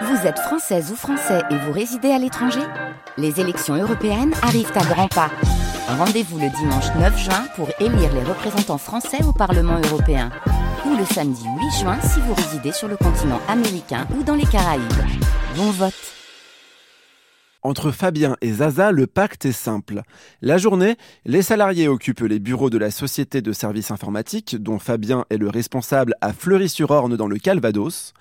Vous êtes française ou français et vous résidez à l'étranger Les élections européennes arrivent à grands pas. Rendez-vous le dimanche 9 juin pour élire les représentants français au Parlement européen. Ou le samedi 8 juin si vous résidez sur le continent américain ou dans les Caraïbes. Bon vote entre Fabien et Zaza, le pacte est simple. La journée, les salariés occupent les bureaux de la société de services informatiques, dont Fabien est le responsable à Fleury-sur-Orne dans le Calvados.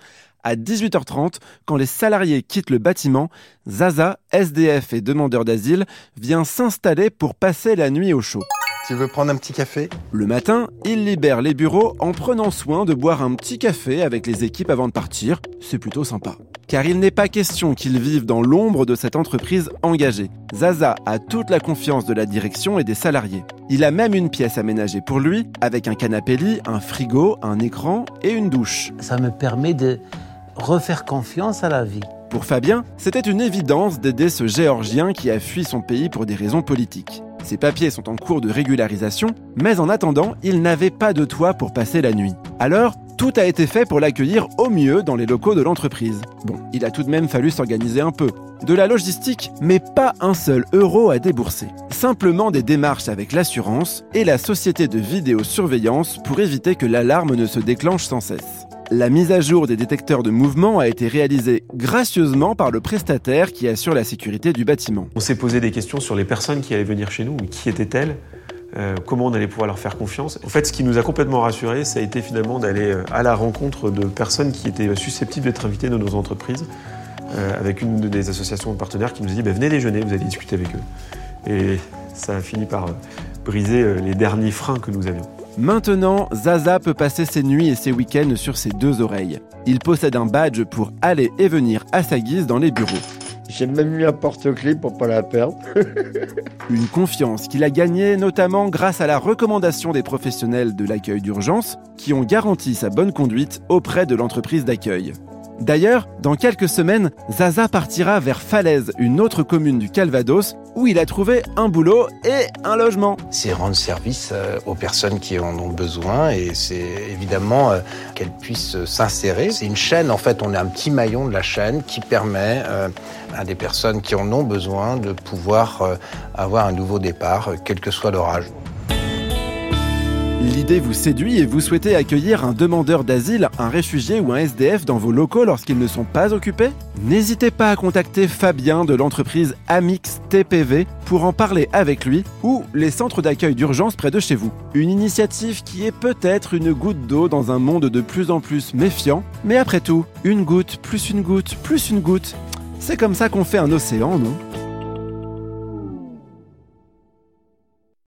À 18h30, quand les salariés quittent le bâtiment, Zaza, SDF et demandeur d'asile, vient s'installer pour passer la nuit au chaud. Tu veux prendre un petit café? Le matin, il libère les bureaux en prenant soin de boire un petit café avec les équipes avant de partir. C'est plutôt sympa. Car il n'est pas question qu'ils vivent dans l'ombre de cette entreprise engagée. Zaza a toute la confiance de la direction et des salariés. Il a même une pièce aménagée pour lui, avec un canapé-lit, un frigo, un écran et une douche. Ça me permet de refaire confiance à la vie. Pour Fabien, c'était une évidence d'aider ce Géorgien qui a fui son pays pour des raisons politiques. Ses papiers sont en cours de régularisation, mais en attendant, il n'avait pas de toit pour passer la nuit. Alors, tout a été fait pour l'accueillir au mieux dans les locaux de l'entreprise. Bon, il a tout de même fallu s'organiser un peu. De la logistique, mais pas un seul euro à débourser. Simplement des démarches avec l'assurance et la société de vidéosurveillance pour éviter que l'alarme ne se déclenche sans cesse. La mise à jour des détecteurs de mouvement a été réalisée gracieusement par le prestataire qui assure la sécurité du bâtiment. On s'est posé des questions sur les personnes qui allaient venir chez nous, qui étaient-elles euh, comment on allait pouvoir leur faire confiance. En fait, ce qui nous a complètement rassurés, ça a été finalement d'aller euh, à la rencontre de personnes qui étaient susceptibles d'être invitées dans nos entreprises, euh, avec une des associations de partenaires qui nous a dit bah, venez déjeuner, vous allez discuter avec eux. Et ça a fini par briser les derniers freins que nous avions. Maintenant, Zaza peut passer ses nuits et ses week-ends sur ses deux oreilles. Il possède un badge pour aller et venir à sa guise dans les bureaux. J'ai même mis un porte-clés pour pas la perdre. Une confiance qu'il a gagnée notamment grâce à la recommandation des professionnels de l'accueil d'urgence qui ont garanti sa bonne conduite auprès de l'entreprise d'accueil. D'ailleurs, dans quelques semaines, Zaza partira vers Falaise, une autre commune du Calvados, où il a trouvé un boulot et un logement. C'est rendre service euh, aux personnes qui en ont besoin et c'est évidemment euh, qu'elles puissent s'insérer. C'est une chaîne, en fait, on est un petit maillon de la chaîne qui permet euh, à des personnes qui en ont besoin de pouvoir avoir un nouveau départ, quel que soit leur âge. L'idée vous séduit et vous souhaitez accueillir un demandeur d'asile, un réfugié ou un SDF dans vos locaux lorsqu'ils ne sont pas occupés N'hésitez pas à contacter Fabien de l'entreprise Amix TPV pour en parler avec lui ou les centres d'accueil d'urgence près de chez vous. Une initiative qui est peut-être une goutte d'eau dans un monde de plus en plus méfiant, mais après tout, une goutte plus une goutte plus une goutte, c'est comme ça qu'on fait un océan, non?